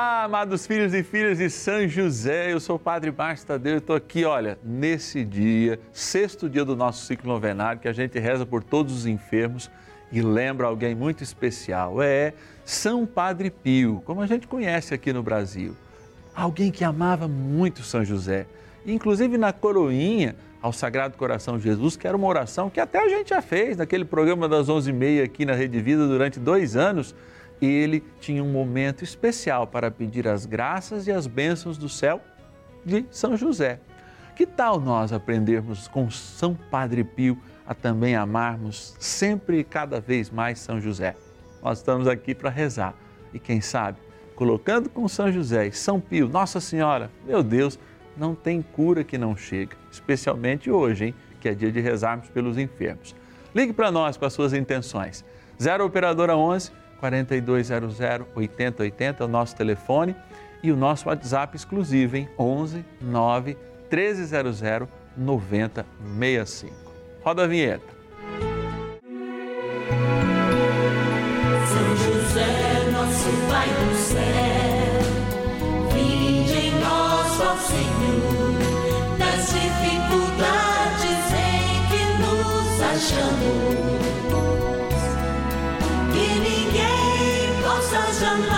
Olá, amados filhos e filhas de São José, eu sou o Padre Márcio Tadeu e estou aqui, olha, nesse dia, sexto dia do nosso ciclo novenário, que a gente reza por todos os enfermos e lembra alguém muito especial, é São Padre Pio, como a gente conhece aqui no Brasil. Alguém que amava muito São José, inclusive na coroinha ao Sagrado Coração de Jesus, que era uma oração que até a gente já fez naquele programa das 11h30 aqui na Rede Vida durante dois anos, ele tinha um momento especial para pedir as graças e as bênçãos do céu de São José. Que tal nós aprendermos com São Padre Pio a também amarmos sempre e cada vez mais São José? Nós estamos aqui para rezar e quem sabe, colocando com São José e São Pio, Nossa Senhora, meu Deus, não tem cura que não chega, especialmente hoje, hein, que é dia de rezarmos pelos enfermos. Ligue para nós com as suas intenções. 0 operadora 11 4200 8080 é o nosso telefone e o nosso WhatsApp exclusivo em 11 9 1300 9065. Roda a vinheta. São José, nosso Pai do céu, vinde em nós, ó Senhor, nas dificuldades em que nos achamos. Jamais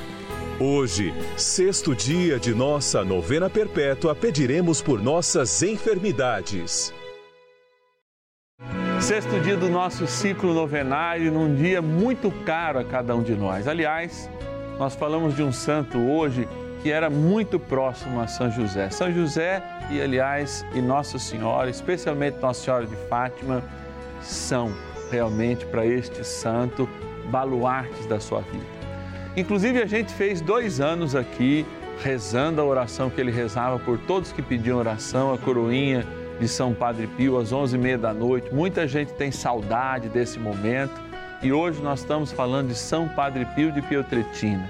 Hoje, sexto dia de nossa novena perpétua, pediremos por nossas enfermidades. Sexto dia do nosso ciclo novenário, num dia muito caro a cada um de nós. Aliás, nós falamos de um santo hoje que era muito próximo a São José. São José e, aliás, e Nossa Senhora, especialmente Nossa Senhora de Fátima, são realmente para este santo baluartes da sua vida. Inclusive, a gente fez dois anos aqui rezando a oração que ele rezava por todos que pediam oração, a coroinha de São Padre Pio às onze e meia da noite. Muita gente tem saudade desse momento e hoje nós estamos falando de São Padre Pio de Pietretina.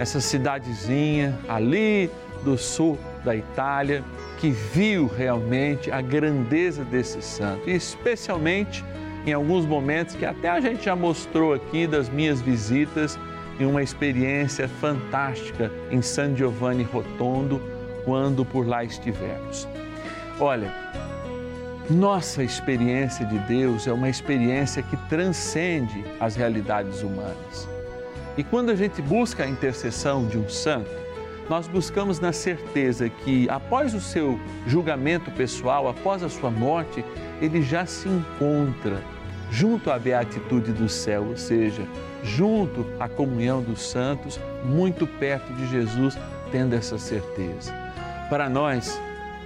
Essa cidadezinha ali do sul da Itália que viu realmente a grandeza desse santo e especialmente em alguns momentos que até a gente já mostrou aqui das minhas visitas e uma experiência fantástica em San Giovanni Rotondo quando por lá estivermos. Olha, nossa experiência de Deus é uma experiência que transcende as realidades humanas. E quando a gente busca a intercessão de um santo, nós buscamos na certeza que após o seu julgamento pessoal, após a sua morte, ele já se encontra junto à beatitude do céu, ou seja, junto à comunhão dos santos, muito perto de Jesus, tendo essa certeza. Para nós,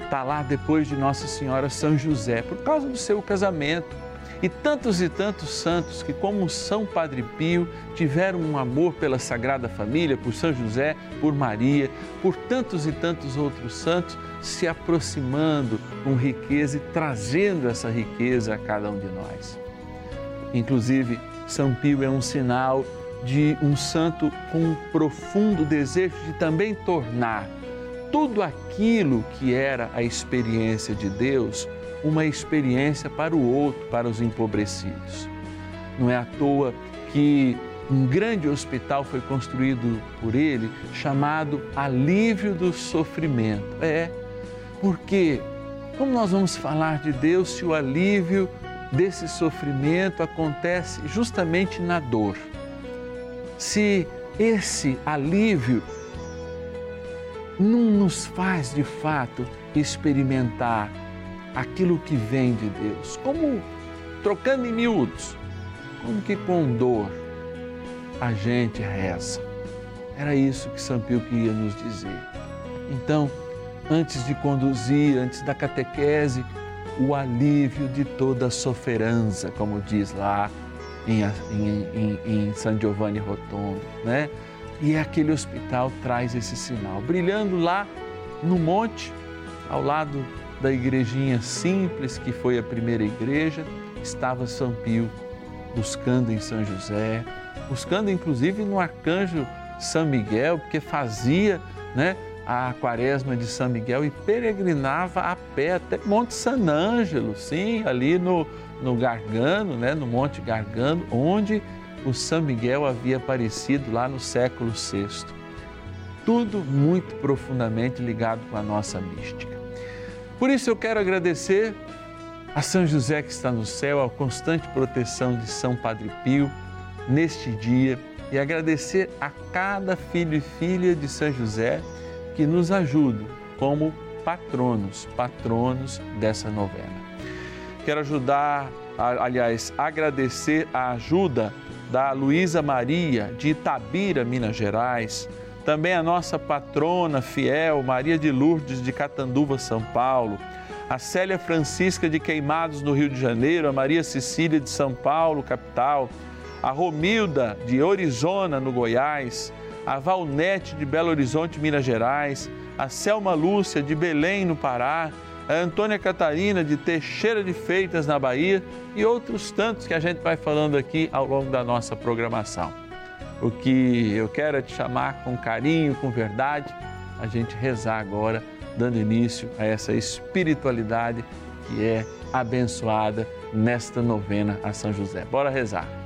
está lá depois de Nossa Senhora São José, por causa do seu casamento. E tantos e tantos santos que, como São Padre Pio, tiveram um amor pela Sagrada Família, por São José, por Maria, por tantos e tantos outros santos, se aproximando com riqueza e trazendo essa riqueza a cada um de nós. Inclusive, São Pio é um sinal de um santo com um profundo desejo de também tornar tudo aquilo que era a experiência de Deus, uma experiência para o outro, para os empobrecidos. Não é à toa que um grande hospital foi construído por ele chamado Alívio do Sofrimento. É, porque como nós vamos falar de Deus se o alívio desse sofrimento acontece justamente na dor? Se esse alívio não nos faz de fato experimentar aquilo que vem de Deus, como trocando em miúdos, como que com dor a gente reza. Era isso que São Pio queria nos dizer. Então, antes de conduzir, antes da catequese, o alívio de toda sofrança, como diz lá em, em, em, em San Giovanni Rotondo, né? E aquele hospital traz esse sinal, brilhando lá no monte, ao lado da igrejinha simples que foi a primeira igreja, estava São Pio buscando em São José, buscando inclusive no arcanjo São Miguel, porque fazia, né, a quaresma de São Miguel e peregrinava a pé até Monte San Ângelo, sim, ali no, no Gargano, né, no Monte Gargano, onde o São Miguel havia aparecido lá no século VI. Tudo muito profundamente ligado com a nossa mística. Por isso eu quero agradecer a São José que está no céu, a constante proteção de São Padre Pio neste dia e agradecer a cada filho e filha de São José que nos ajudam como patronos, patronos dessa novena. Quero ajudar, aliás, agradecer a ajuda da Luísa Maria de Itabira, Minas Gerais, também a nossa patrona fiel, Maria de Lourdes de Catanduva, São Paulo, a Célia Francisca de Queimados, no Rio de Janeiro, a Maria Cecília de São Paulo, capital, a Romilda de Orizona, no Goiás, a Valnete de Belo Horizonte, Minas Gerais, a Selma Lúcia de Belém, no Pará, a Antônia Catarina de Teixeira de Feitas, na Bahia e outros tantos que a gente vai falando aqui ao longo da nossa programação. O que eu quero é te chamar com carinho, com verdade, a gente rezar agora, dando início a essa espiritualidade que é abençoada nesta novena a São José. Bora rezar.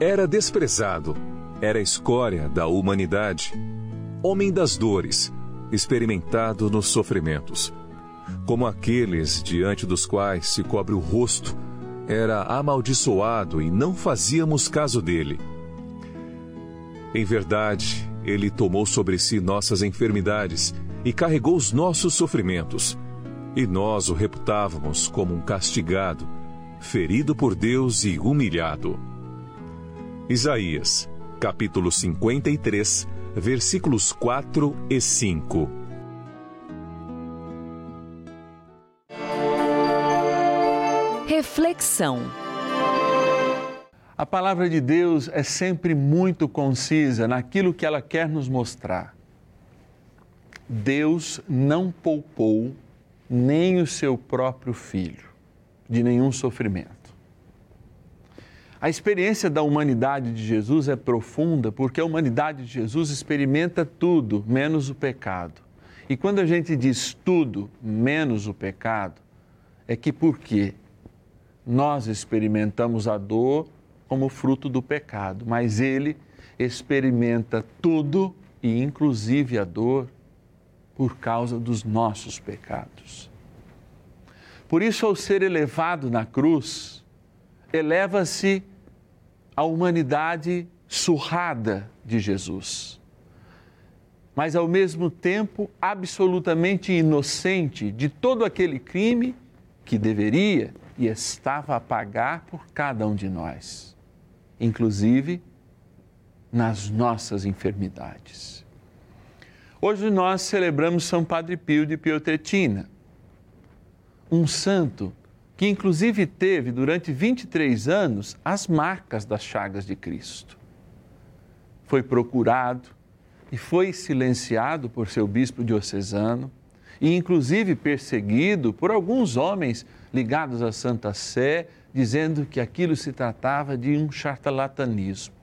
Era desprezado, era escória da humanidade, homem das dores, experimentado nos sofrimentos. Como aqueles diante dos quais se cobre o rosto, era amaldiçoado e não fazíamos caso dele. Em verdade, ele tomou sobre si nossas enfermidades e carregou os nossos sofrimentos. E nós o reputávamos como um castigado, ferido por Deus e humilhado. Isaías, capítulo 53, versículos 4 e 5. Reflexão. A palavra de Deus é sempre muito concisa naquilo que ela quer nos mostrar. Deus não poupou nem o seu próprio filho de nenhum sofrimento. A experiência da humanidade de Jesus é profunda porque a humanidade de Jesus experimenta tudo menos o pecado. E quando a gente diz tudo menos o pecado, é que porque nós experimentamos a dor como fruto do pecado, mas ele experimenta tudo e inclusive a dor por causa dos nossos pecados. Por isso, ao ser elevado na cruz, eleva-se a humanidade surrada de Jesus, mas ao mesmo tempo absolutamente inocente de todo aquele crime que deveria e estava a pagar por cada um de nós, inclusive nas nossas enfermidades. Hoje nós celebramos São Padre Pio de Pietrelcina, um santo que inclusive teve durante 23 anos as marcas das chagas de Cristo. Foi procurado e foi silenciado por seu bispo diocesano e inclusive perseguido por alguns homens ligados à Santa Sé, dizendo que aquilo se tratava de um charlatanismo.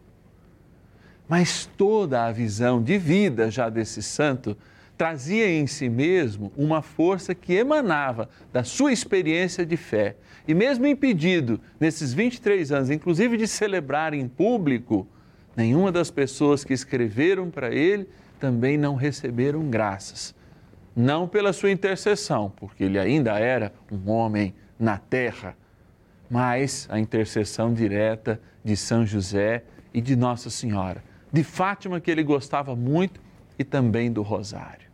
Mas toda a visão de vida já desse santo trazia em si mesmo uma força que emanava da sua experiência de fé. E mesmo impedido, nesses 23 anos, inclusive de celebrar em público, nenhuma das pessoas que escreveram para ele também não receberam graças não pela sua intercessão, porque ele ainda era um homem na terra, mas a intercessão direta de São José e de Nossa Senhora, de Fátima, que ele gostava muito, e também do Rosário.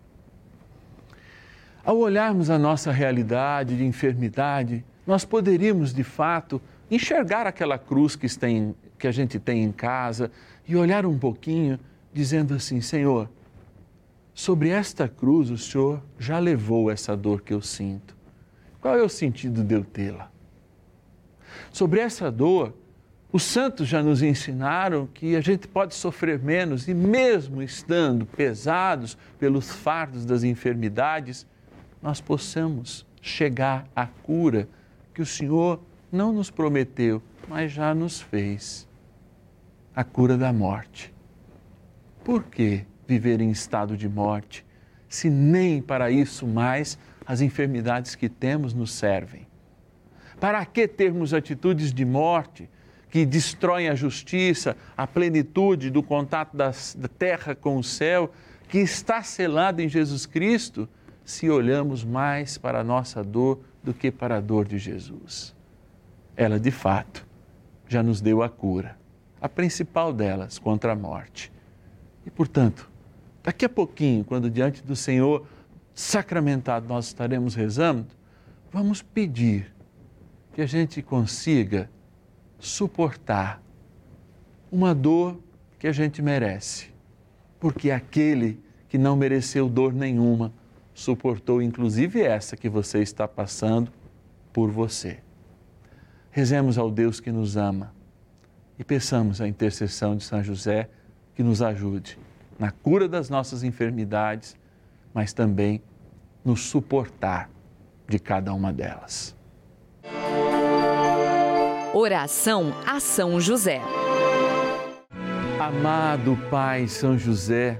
Ao olharmos a nossa realidade de enfermidade, nós poderíamos, de fato, enxergar aquela cruz que, tem, que a gente tem em casa e olhar um pouquinho, dizendo assim: Senhor, sobre esta cruz o Senhor já levou essa dor que eu sinto. Qual é o sentido de eu tê-la? Sobre essa dor, os santos já nos ensinaram que a gente pode sofrer menos e, mesmo estando pesados pelos fardos das enfermidades, nós possamos chegar à cura que o Senhor não nos prometeu, mas já nos fez a cura da morte. Por quê? viver em estado de morte, se nem para isso mais as enfermidades que temos nos servem? Para que termos atitudes de morte que destroem a justiça, a plenitude do contato das, da terra com o céu, que está selado em Jesus Cristo, se olhamos mais para a nossa dor do que para a dor de Jesus? Ela, de fato, já nos deu a cura, a principal delas contra a morte. E, portanto, Daqui a pouquinho, quando diante do Senhor sacramentado nós estaremos rezando, vamos pedir que a gente consiga suportar uma dor que a gente merece, porque aquele que não mereceu dor nenhuma suportou inclusive essa que você está passando por você. Rezemos ao Deus que nos ama e peçamos a intercessão de São José que nos ajude na cura das nossas enfermidades, mas também no suportar de cada uma delas. Oração a São José. Amado Pai São José,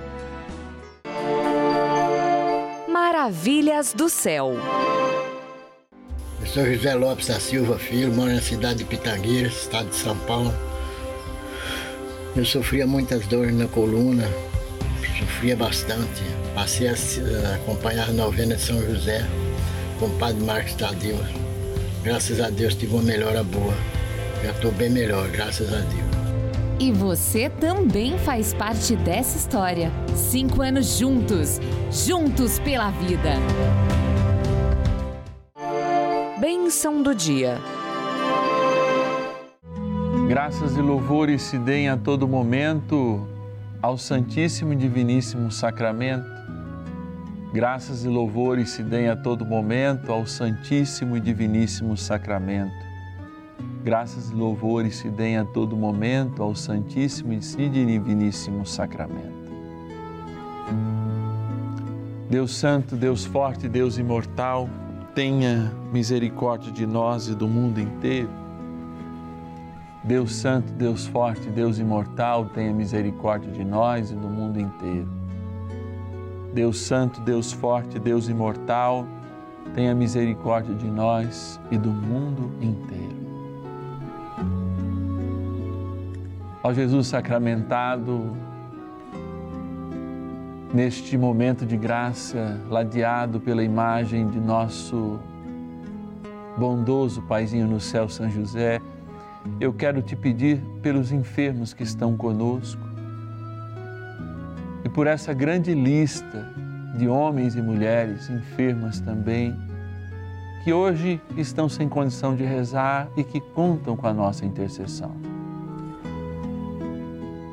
Maravilhas do céu. Eu sou José Lopes da Silva Filho, moro na cidade de Pitangueiras, estado de São Paulo. Eu sofria muitas dores na coluna, sofria bastante. Passei a acompanhar a novena de São José com o padre Marcos Tadeu. Graças a Deus tive uma melhora boa. Já estou bem melhor, graças a Deus. E você também faz parte dessa história. Cinco anos juntos, juntos pela vida. Bênção do dia. Graças e louvores se deem a todo momento ao Santíssimo e Diviníssimo Sacramento. Graças e louvores se deem a todo momento ao Santíssimo e Diviníssimo Sacramento graças e louvores se deem a todo momento ao Santíssimo e Diviníssimo Sacramento. Deus Santo, Deus Forte, Deus Imortal, tenha misericórdia de nós e do mundo inteiro. Deus Santo, Deus Forte, Deus Imortal, tenha misericórdia de nós e do mundo inteiro. Deus Santo, Deus Forte, Deus Imortal, tenha misericórdia de nós e do mundo inteiro. Ó Jesus sacramentado, neste momento de graça, ladeado pela imagem de nosso bondoso Paizinho no céu, São José, eu quero te pedir pelos enfermos que estão conosco e por essa grande lista de homens e mulheres enfermas também, que hoje estão sem condição de rezar e que contam com a nossa intercessão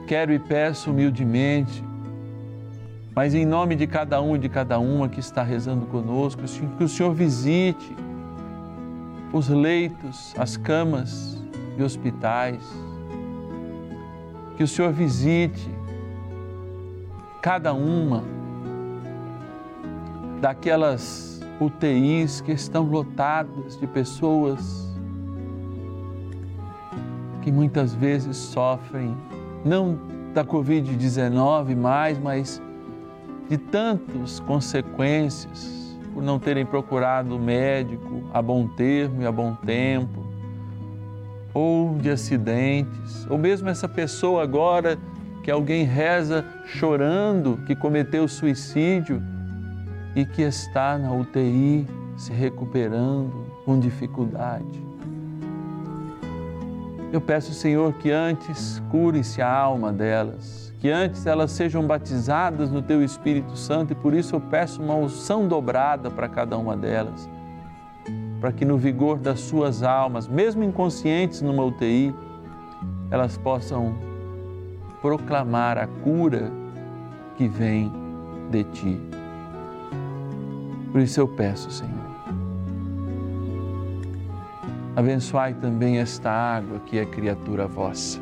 quero e peço humildemente, mas em nome de cada um e de cada uma que está rezando conosco, que o Senhor visite os leitos, as camas de hospitais, que o Senhor visite cada uma daquelas UTIs que estão lotadas de pessoas que muitas vezes sofrem não da Covid-19 mais, mas de tantas consequências por não terem procurado o médico a bom termo e a bom tempo, ou de acidentes, ou mesmo essa pessoa agora que alguém reza chorando que cometeu suicídio e que está na UTI se recuperando com dificuldade. Eu peço, Senhor, que antes cure-se a alma delas, que antes elas sejam batizadas no Teu Espírito Santo e por isso eu peço uma unção dobrada para cada uma delas, para que no vigor das suas almas, mesmo inconscientes numa UTI, elas possam proclamar a cura que vem de Ti. Por isso eu peço, Senhor Abençoai também esta água que é criatura vossa,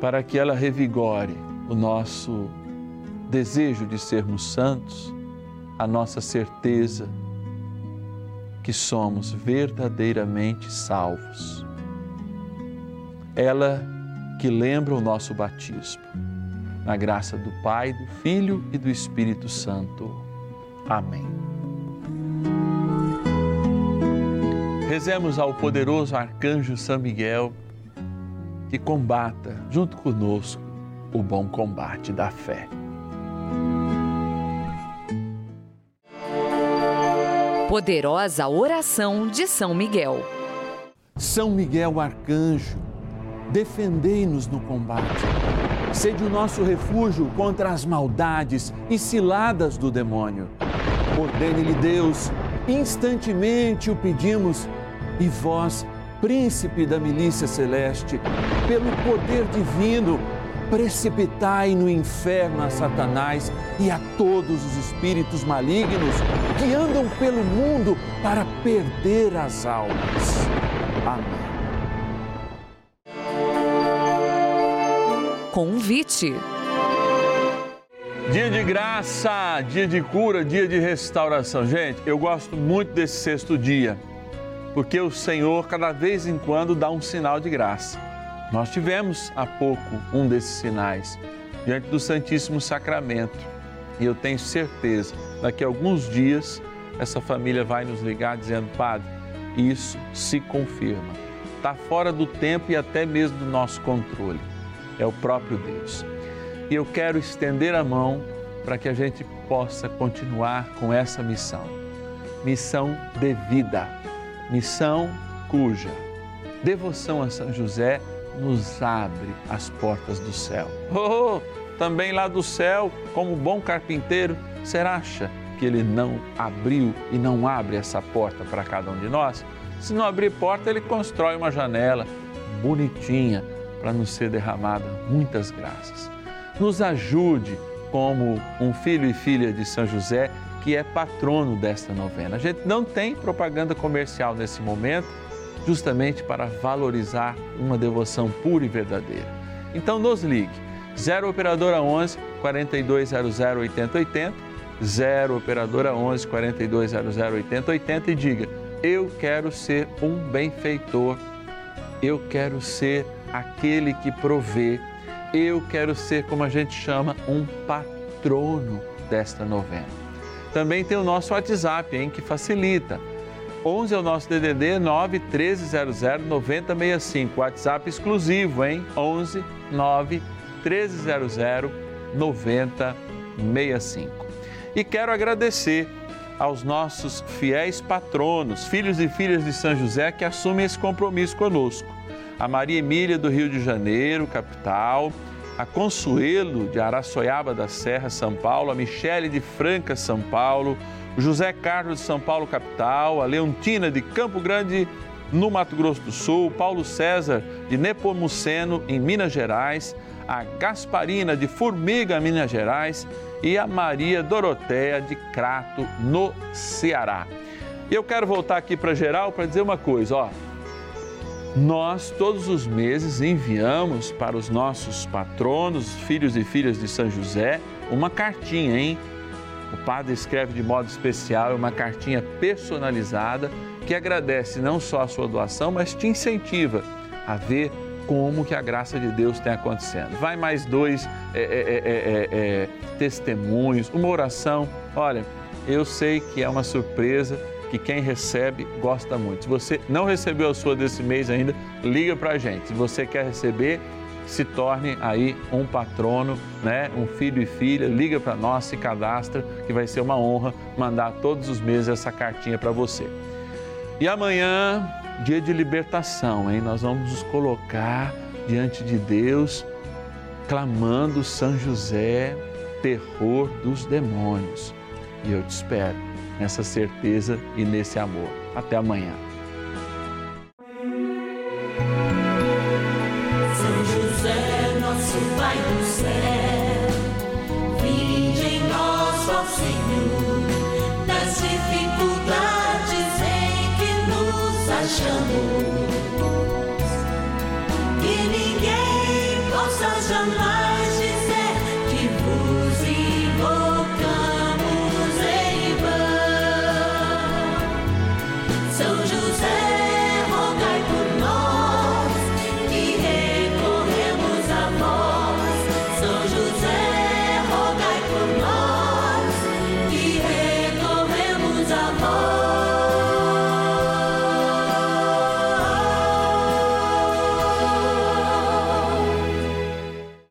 para que ela revigore o nosso desejo de sermos santos, a nossa certeza que somos verdadeiramente salvos. Ela que lembra o nosso batismo, na graça do Pai, do Filho e do Espírito Santo. Amém. Rezemos ao poderoso arcanjo São Miguel que combata junto conosco o bom combate da fé. Poderosa oração de São Miguel. São Miguel arcanjo, defendei-nos no combate. Sede o nosso refúgio contra as maldades e ciladas do demônio. Ordene-lhe Deus, instantemente o pedimos e vós, príncipe da milícia celeste, pelo poder divino, precipitai no inferno a Satanás e a todos os espíritos malignos que andam pelo mundo para perder as almas. Amém. Convite. Dia de graça, dia de cura, dia de restauração. Gente, eu gosto muito desse sexto dia porque o Senhor, cada vez em quando, dá um sinal de graça. Nós tivemos há pouco um desses sinais diante do Santíssimo Sacramento e eu tenho certeza, daqui a alguns dias, essa família vai nos ligar dizendo: Padre, isso se confirma. Está fora do tempo e até mesmo do nosso controle. É o próprio Deus. E eu quero estender a mão para que a gente possa continuar com essa missão missão de vida missão cuja devoção a São José nos abre as portas do céu. Oh, também lá do céu, como bom carpinteiro, será acha que ele não abriu e não abre essa porta para cada um de nós? Se não abrir porta, ele constrói uma janela bonitinha para nos ser derramada muitas graças. Nos ajude como um filho e filha de São José que é patrono desta novena. A gente não tem propaganda comercial nesse momento, justamente para valorizar uma devoção pura e verdadeira. Então nos ligue 0 operadora 11 4200 8080 0 operadora 11 4200 8080 e diga: eu quero ser um benfeitor. Eu quero ser aquele que provê. Eu quero ser, como a gente chama, um patrono desta novena. Também tem o nosso WhatsApp, hein, que facilita. 11 é o nosso DDD 9 1300 9065. WhatsApp exclusivo, hein? 11 9 1300 9065. E quero agradecer aos nossos fiéis patronos, filhos e filhas de São José que assumem esse compromisso conosco. A Maria Emília do Rio de Janeiro, capital a Consuelo de Araçoiaba da Serra, São Paulo, a Michele de Franca, São Paulo, o José Carlos de São Paulo, capital, a Leontina de Campo Grande, no Mato Grosso do Sul, Paulo César de Nepomuceno, em Minas Gerais, a Gasparina de Formiga, Minas Gerais, e a Maria Doroteia de Crato, no Ceará. E eu quero voltar aqui para geral para dizer uma coisa, ó nós todos os meses enviamos para os nossos patronos, filhos e filhas de São José, uma cartinha, hein? O padre escreve de modo especial uma cartinha personalizada que agradece não só a sua doação, mas te incentiva a ver como que a graça de Deus tem acontecendo. Vai mais dois é, é, é, testemunhos, uma oração. Olha, eu sei que é uma surpresa que quem recebe gosta muito. Se você não recebeu a sua desse mês ainda, liga para a gente. Se você quer receber, se torne aí um patrono, né? um filho e filha, liga para nós, se cadastra, que vai ser uma honra mandar todos os meses essa cartinha para você. E amanhã, dia de libertação, hein? Nós vamos nos colocar diante de Deus, clamando São José, terror dos demônios. E eu te espero nessa certeza e nesse amor. Até amanhã. São José, nosso Pai do céu, em Senhor, dificuldades em que nos achamos. Que ninguém possa jamais